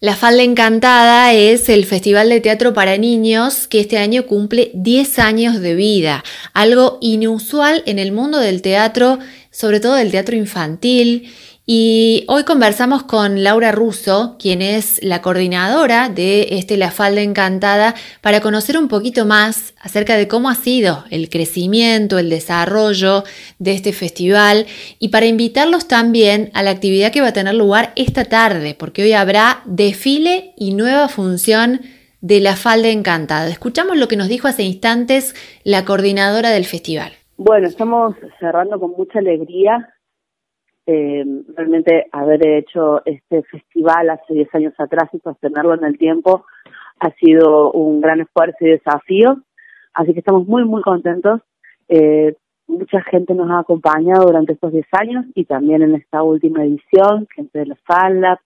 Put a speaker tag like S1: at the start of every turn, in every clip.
S1: La Falda Encantada es el festival de teatro para niños que este año cumple 10 años de vida, algo inusual en el mundo del teatro, sobre todo del teatro infantil y hoy conversamos con Laura Russo, quien es la coordinadora de este La Falda Encantada, para conocer un poquito más acerca de cómo ha sido el crecimiento, el desarrollo de este festival y para invitarlos también a la actividad que va a tener lugar esta tarde, porque hoy habrá desfile y nueva función de La Falda Encantada. Escuchamos lo que nos dijo hace instantes la coordinadora del festival.
S2: Bueno, estamos cerrando con mucha alegría eh, realmente haber hecho este festival hace 10 años atrás y sostenerlo en el tiempo ha sido un gran esfuerzo y desafío. Así que estamos muy, muy contentos. Eh, mucha gente nos ha acompañado durante estos 10 años y también en esta última edición, gente de los Falda,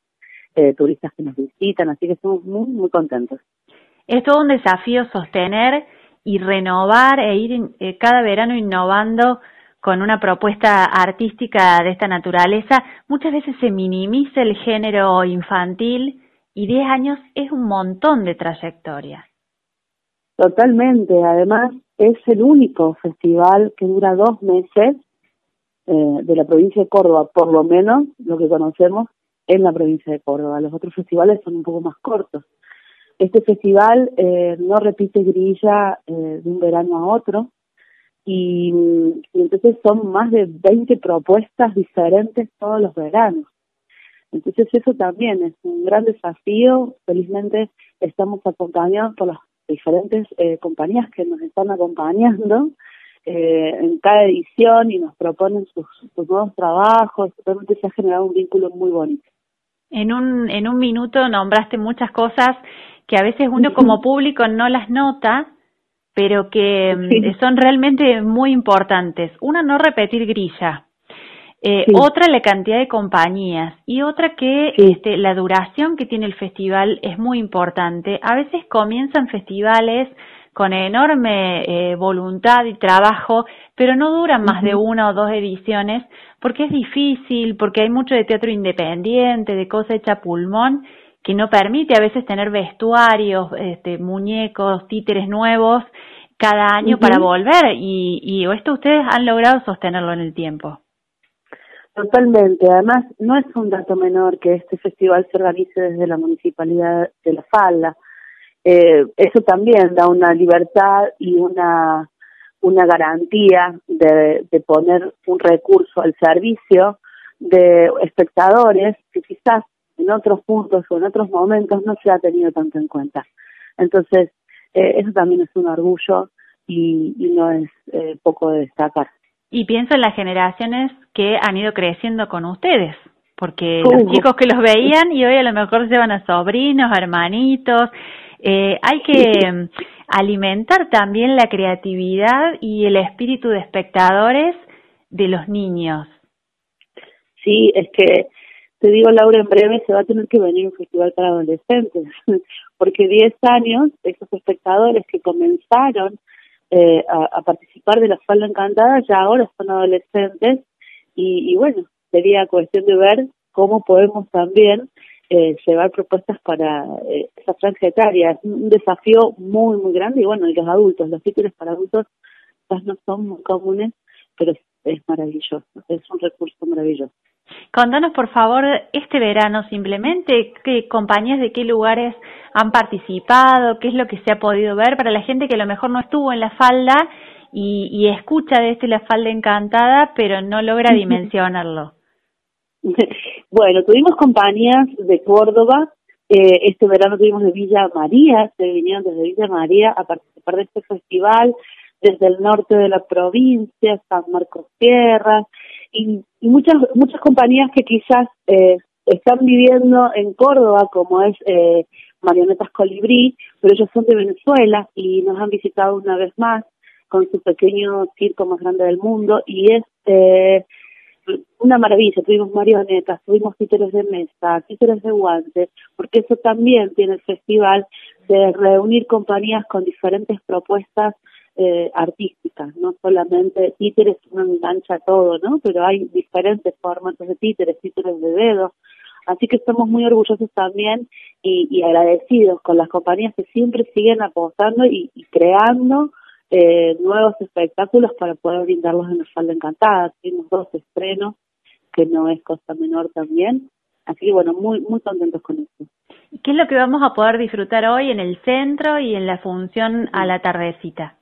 S2: eh, turistas que nos visitan, así que estamos muy, muy contentos.
S3: Es todo un desafío sostener y renovar e ir eh, cada verano innovando con una propuesta artística de esta naturaleza, muchas veces se minimiza el género infantil y 10 años es un montón de trayectoria.
S2: Totalmente, además es el único festival que dura dos meses eh, de la provincia de Córdoba, por lo menos lo que conocemos en la provincia de Córdoba. Los otros festivales son un poco más cortos. Este festival eh, no repite grilla eh, de un verano a otro, y, entonces son más de 20 propuestas diferentes todos los veranos. Entonces eso también es un gran desafío. Felizmente estamos acompañados por las diferentes eh, compañías que nos están acompañando eh, en cada edición y nos proponen sus, sus nuevos trabajos. Realmente se ha generado un vínculo muy bonito.
S3: En un, en un minuto nombraste muchas cosas que a veces uno como público no las nota, pero que mm, son realmente muy importantes. Una, no repetir grilla. Eh, Otra, la cantidad de compañías. Y otra que este, la duración que tiene el festival es muy importante. A veces comienzan festivales con enorme eh, voluntad y trabajo, pero no duran más de una o dos ediciones porque es difícil, porque hay mucho de teatro independiente, de cosa hecha pulmón, que no permite a veces tener vestuarios, este, muñecos, títeres nuevos cada año para volver y, y esto ustedes han logrado sostenerlo en el tiempo.
S2: Totalmente. Además, no es un dato menor que este festival se organice desde la municipalidad de La Falda. Eh, eso también da una libertad y una una garantía de, de poner un recurso al servicio de espectadores que quizás en otros puntos o en otros momentos no se ha tenido tanto en cuenta. Entonces, eh, eso también es un orgullo y, no es eh, poco de destacar.
S3: Y pienso en las generaciones que han ido creciendo con ustedes, porque los chicos que los veían y hoy a lo mejor se van a sobrinos, hermanitos. Eh, hay que mm, alimentar también la creatividad y el espíritu de espectadores de los niños.
S2: Sí, es que te digo, Laura, en breve se va a tener que venir un festival para adolescentes, porque 10 años, esos espectadores que comenzaron eh, a, participar de la falda encantada ya ahora son adolescentes y, bueno, sería cuestión de ver cómo podemos también eh, llevar propuestas para eh, esa franja etaria. Es un desafío muy, muy grande y bueno, y los adultos, los títulos para adultos quizás no son muy comunes, pero es maravilloso, es un recurso maravilloso.
S3: Contanos, por favor, este verano simplemente, qué compañías de qué lugares han participado, qué es lo que se ha podido ver para la gente que a lo mejor no estuvo en la falda y, escucha de este la falda encantada, pero no logra dimensionarlo.
S2: Bueno, tuvimos compañías de Córdoba, eh, este verano tuvimos de Villa María, se vinieron desde Villa María a participar de este festival, desde el norte de la provincia, San Marcos Tierras, y, muchas muchas compañías que quizás eh, están viviendo en Córdoba, como es eh, Marionetas Colibrí, pero ellos son de Venezuela y nos han visitado una vez más con su pequeño circo más grande del mundo y es eh, una maravilla. Tuvimos marionetas, tuvimos títeres de mesa, títeres de guantes, porque eso también tiene el festival de reunir compañías con diferentes propuestas eh, artísticas, no solamente títeres, uno engancha todo, ¿no? Pero hay diferentes formatos de títeres, títeres de dedo, Así que estamos muy orgullosos también y, agradecidos con las compañías que siempre siguen apostando y, creando eh, nuevos espectáculos para poder brindarlos en la falda encantada. Tuvimos dos estrenos, que no es cosa menor también. Así que bueno, muy, muy contentos con eso.
S3: ¿Qué es lo que vamos a poder disfrutar hoy en el centro y en la función a la tardecita?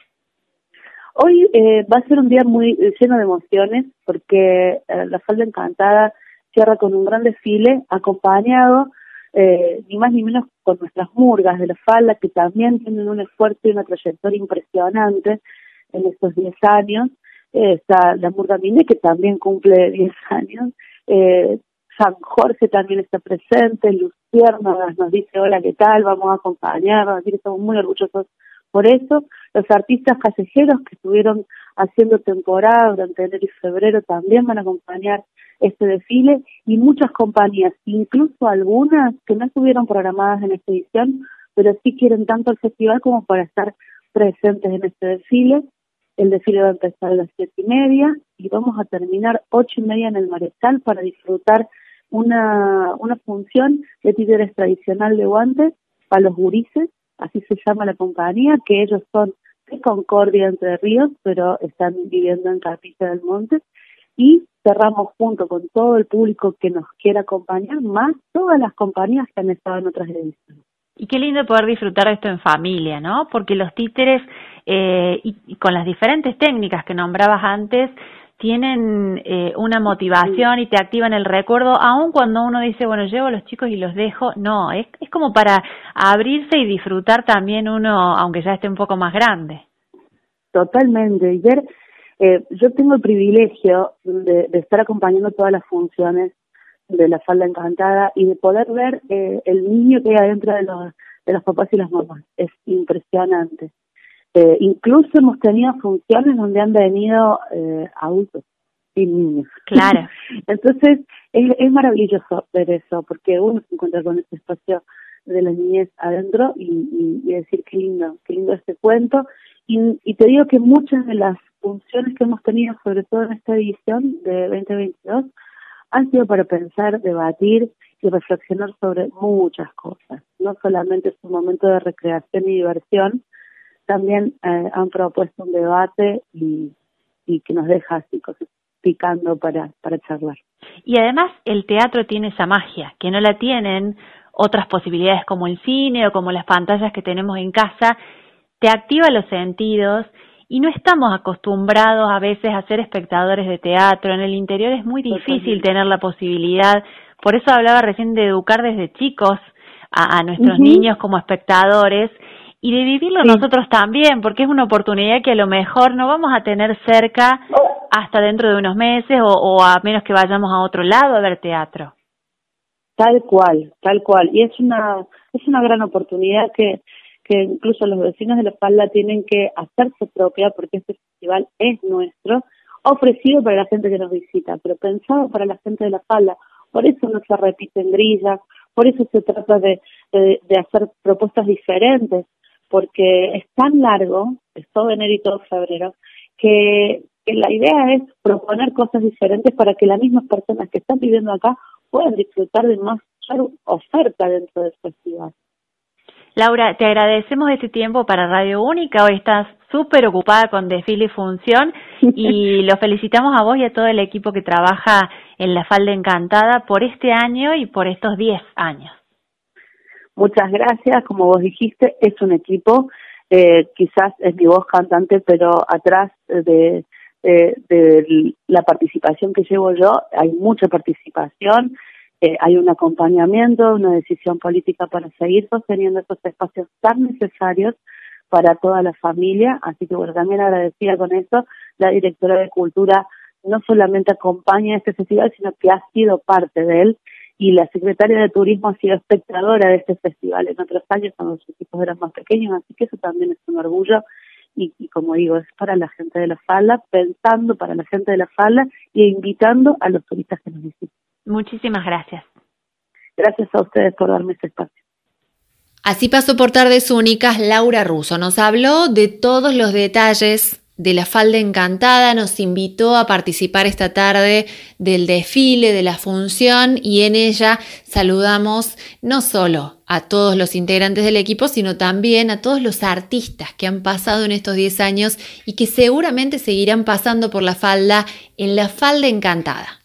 S2: Hoy eh, va a ser un día muy lleno de emociones porque eh, la falda encantada cierra con un gran desfile acompañado eh, ni más ni menos con nuestras murgas de la falda que también tienen un esfuerzo y una trayectoria impresionante en estos 10 años. está la murga Mine que también cumple 10 años. San Jorge también está presente, Lucierna nos dice hola, ¿qué tal? Vamos a acompañarnos, así que estamos muy orgullosos por eso. Los artistas callejeros que estuvieron haciendo temporada durante enero y febrero también van a acompañar este desfile y muchas compañías, incluso algunas que no estuvieron programadas en esta edición, pero sí quieren tanto el festival como para estar presentes en este desfile. El desfile va a empezar a las siete y media y vamos a terminar ocho y media en el Marechal para disfrutar una, una función de títeres tradicional de guantes para los gurises así se llama la compañía, que ellos son Concordia Entre Ríos, pero están viviendo en Capilla del Monte, y cerramos junto con todo el público que nos quiera acompañar, más todas las compañías que han estado en otras ediciones.
S3: Y qué lindo poder disfrutar de esto en familia, ¿no? Porque los títeres, eh, y con las diferentes técnicas que nombrabas antes, tienen eh, una motivación y te activan el recuerdo, aun cuando uno dice, bueno, llevo a los chicos y los dejo, no, es, es como para abrirse y disfrutar también uno, aunque ya esté un poco más grande.
S2: Totalmente, y ver, eh, yo tengo el privilegio de, estar acompañando todas las funciones de la falda encantada y de poder ver eh, el niño que hay adentro de los, de los papás y las mamás, es impresionante. Eh, incluso hemos tenido funciones donde han venido eh, adultos y niños.
S3: Claro.
S2: Entonces, es, es maravilloso ver eso, porque uno se encuentra con este espacio de la niñez adentro y, y, decir qué lindo, qué lindo este cuento. Y, y, te digo que muchas de las funciones que hemos tenido, sobre todo en esta edición de 2022, han sido para pensar, debatir y reflexionar sobre muchas cosas. No solamente es un momento de recreación y diversión, también eh, han propuesto un debate y, y que nos deja así cosas picando para, para charlar.
S3: Y además el teatro tiene esa magia, que no la tienen otras posibilidades como el cine o como las pantallas que tenemos en casa, te activa los sentidos y no estamos acostumbrados a veces a ser espectadores de teatro. En el interior es muy difícil tener la posibilidad, por eso hablaba recién de educar desde chicos a, nuestros niños como espectadores y de vivirlo nosotros también, porque es una oportunidad que a lo mejor no vamos a tener cerca hasta dentro de unos meses o, a menos que vayamos a otro lado a ver teatro.
S2: Tal cual, tal cual. Y es una, es una gran oportunidad que, que incluso los vecinos de La Falda tienen que hacerse propia porque este festival es nuestro, ofrecido para la gente que nos visita, pero pensado para la gente de La Falda. Por eso no se repiten grillas, por eso se trata de, de hacer propuestas diferentes porque es tan largo, es todo enero y todo febrero, que, la idea es proponer cosas diferentes para que las mismas personas que están viviendo acá puedan disfrutar de más oferta dentro del festival.
S3: Laura, te agradecemos este tiempo para Radio Única. Hoy estás súper ocupada con desfile y función y lo felicitamos a vos y a todo el equipo que trabaja en La Falda Encantada por este año y por estos 10 años.
S2: Muchas gracias, como vos dijiste, es un equipo, eh, quizás es mi voz cantante, pero atrás de, la participación que llevo yo hay mucha participación, eh, hay un acompañamiento, una decisión política para seguir sosteniendo estos espacios tan necesarios para toda la familia, así que bueno, también agradecida con esto, la directora de Cultura no solamente acompaña este festival, sino que ha sido parte de él y la secretaria de Turismo ha sido espectadora de este festival en otros años cuando sus equipos eran más pequeños, así que eso también es un orgullo y, como digo, es para la gente de la falda, pensando para la gente de la falda y invitando a los turistas que nos visiten.
S3: Muchísimas gracias.
S2: Gracias a ustedes por darme este espacio.
S1: Así pasó por tardes únicas Laura Russo. Nos habló de todos los detalles de la Falda Encantada nos invitó a participar esta tarde del desfile, de la función y en ella saludamos no solo a todos los integrantes del equipo, sino también a todos los artistas que han pasado en estos 10 años y que seguramente seguirán pasando por la falda en la Falda Encantada.